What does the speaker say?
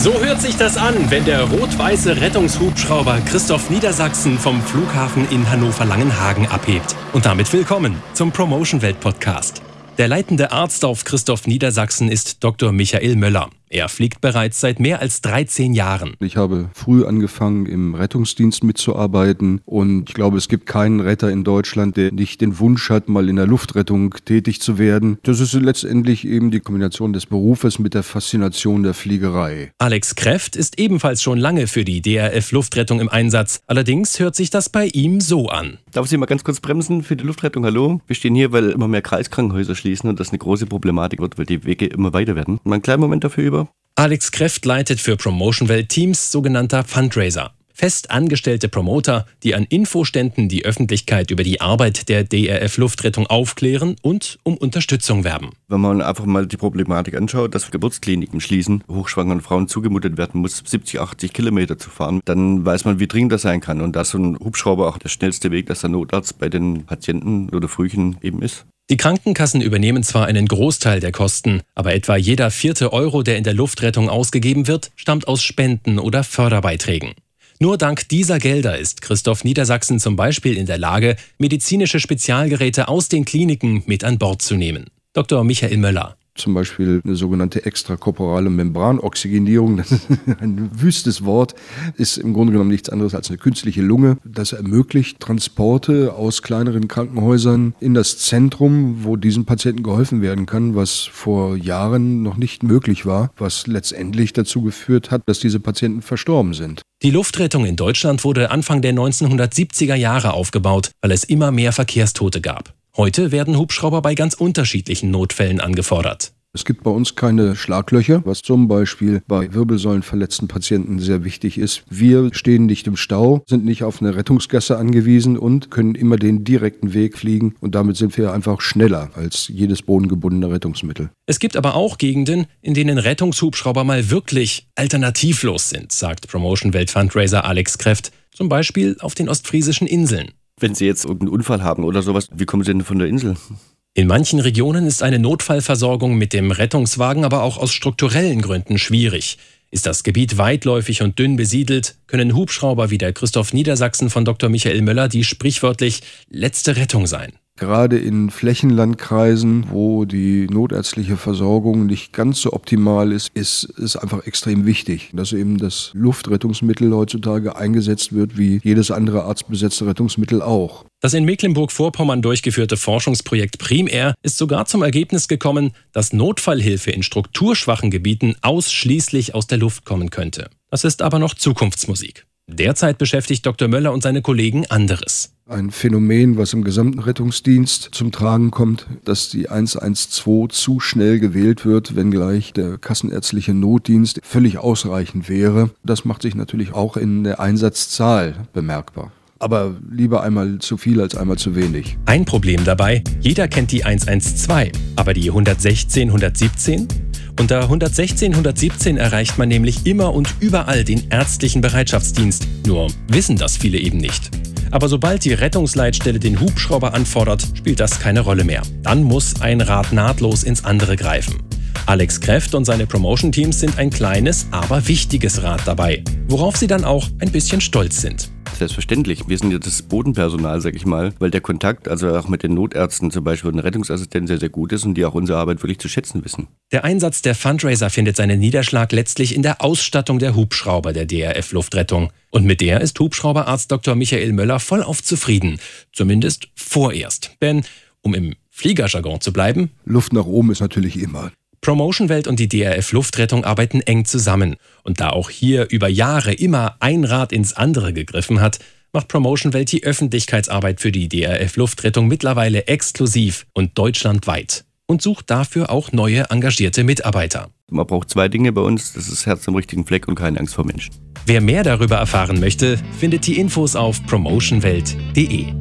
So hört sich das an, wenn der rot-weiße Rettungshubschrauber Christoph Niedersachsen vom Flughafen in Hannover-Langenhagen abhebt. Und damit willkommen zum Promotion Welt Podcast. Der leitende Arzt auf Christoph Niedersachsen ist Dr. Michael Möller. Er fliegt bereits seit mehr als 13 Jahren. Ich habe früh angefangen, im Rettungsdienst mitzuarbeiten und ich glaube, es gibt keinen Retter in Deutschland, der nicht den Wunsch hat, mal in der Luftrettung tätig zu werden. Das ist letztendlich eben die Kombination des Berufes mit der Faszination der Fliegerei. Alex Kräft ist ebenfalls schon lange für die DRF Luftrettung im Einsatz. Allerdings hört sich das bei ihm so an. Darf ich Sie mal ganz kurz bremsen für die Luftrettung? Hallo? Wir stehen hier, weil immer mehr Kreiskrankenhäuser schließen und das eine große Problematik wird, weil die Wege immer weiter werden. Mal einen kleinen Moment dafür über. Alex Kräft leitet für Promotion Welt Teams sogenannter Fundraiser. Fest angestellte Promoter, die an Infoständen die Öffentlichkeit über die Arbeit der DRF Luftrettung aufklären und um Unterstützung werben. Wenn man einfach mal die Problematik anschaut, dass Geburtskliniken schließen, hochschwangeren Frauen zugemutet werden muss, 70, 80 Kilometer zu fahren, dann weiß man, wie dringend das sein kann. Und da ist so ein Hubschrauber auch der schnellste Weg, dass der Notarzt bei den Patienten oder Frühchen eben ist. Die Krankenkassen übernehmen zwar einen Großteil der Kosten, aber etwa jeder vierte Euro, der in der Luftrettung ausgegeben wird, stammt aus Spenden oder Förderbeiträgen. Nur dank dieser Gelder ist Christoph Niedersachsen zum Beispiel in der Lage, medizinische Spezialgeräte aus den Kliniken mit an Bord zu nehmen. Dr. Michael Möller zum Beispiel eine sogenannte extrakorporale Membranoxygenierung, das ist ein wüstes Wort, ist im Grunde genommen nichts anderes als eine künstliche Lunge. Das ermöglicht Transporte aus kleineren Krankenhäusern in das Zentrum, wo diesen Patienten geholfen werden kann, was vor Jahren noch nicht möglich war, was letztendlich dazu geführt hat, dass diese Patienten verstorben sind. Die Luftrettung in Deutschland wurde Anfang der 1970er Jahre aufgebaut, weil es immer mehr Verkehrstote gab. Heute werden Hubschrauber bei ganz unterschiedlichen Notfällen angefordert. Es gibt bei uns keine Schlaglöcher, was zum Beispiel bei wirbelsäulenverletzten Patienten sehr wichtig ist. Wir stehen nicht im Stau, sind nicht auf eine Rettungsgasse angewiesen und können immer den direkten Weg fliegen und damit sind wir einfach schneller als jedes bodengebundene Rettungsmittel. Es gibt aber auch Gegenden, in denen Rettungshubschrauber mal wirklich alternativlos sind, sagt Promotion Welt Fundraiser Alex Kräft, zum Beispiel auf den ostfriesischen Inseln. Wenn Sie jetzt irgendeinen Unfall haben oder sowas, wie kommen Sie denn von der Insel? In manchen Regionen ist eine Notfallversorgung mit dem Rettungswagen aber auch aus strukturellen Gründen schwierig. Ist das Gebiet weitläufig und dünn besiedelt, können Hubschrauber wie der Christoph Niedersachsen von Dr. Michael Möller die sprichwörtlich letzte Rettung sein. Gerade in Flächenlandkreisen, wo die notärztliche Versorgung nicht ganz so optimal ist, ist es einfach extrem wichtig, dass eben das Luftrettungsmittel heutzutage eingesetzt wird, wie jedes andere arztbesetzte Rettungsmittel auch. Das in Mecklenburg-Vorpommern durchgeführte Forschungsprojekt Primär ist sogar zum Ergebnis gekommen, dass Notfallhilfe in strukturschwachen Gebieten ausschließlich aus der Luft kommen könnte. Das ist aber noch Zukunftsmusik. Derzeit beschäftigt Dr. Möller und seine Kollegen anderes. Ein Phänomen, was im gesamten Rettungsdienst zum Tragen kommt, dass die 112 zu schnell gewählt wird, wenngleich der kassenärztliche Notdienst völlig ausreichend wäre. Das macht sich natürlich auch in der Einsatzzahl bemerkbar. Aber lieber einmal zu viel als einmal zu wenig. Ein Problem dabei, jeder kennt die 112, aber die 116, 117? Unter 116 117 erreicht man nämlich immer und überall den ärztlichen Bereitschaftsdienst. Nur wissen das viele eben nicht. Aber sobald die Rettungsleitstelle den Hubschrauber anfordert, spielt das keine Rolle mehr. Dann muss ein Rad nahtlos ins andere greifen. Alex Kräft und seine Promotion-Teams sind ein kleines, aber wichtiges Rad dabei, worauf sie dann auch ein bisschen stolz sind selbstverständlich. Wir sind ja das Bodenpersonal, sag ich mal, weil der Kontakt, also auch mit den Notärzten zum Beispiel und den Rettungsassistenten sehr, sehr gut ist und die auch unsere Arbeit wirklich zu schätzen wissen. Der Einsatz der Fundraiser findet seinen Niederschlag letztlich in der Ausstattung der Hubschrauber der DRF Luftrettung. Und mit der ist Hubschrauberarzt Dr. Michael Möller vollauf zufrieden. Zumindest vorerst. Denn, um im Fliegerjargon zu bleiben, Luft nach oben ist natürlich immer. Promotion Welt und die DRF Luftrettung arbeiten eng zusammen. Und da auch hier über Jahre immer ein Rad ins andere gegriffen hat, macht Promotion Welt die Öffentlichkeitsarbeit für die DRF Luftrettung mittlerweile exklusiv und deutschlandweit und sucht dafür auch neue engagierte Mitarbeiter. Man braucht zwei Dinge bei uns, das ist Herz am richtigen Fleck und keine Angst vor Menschen. Wer mehr darüber erfahren möchte, findet die Infos auf promotionwelt.de.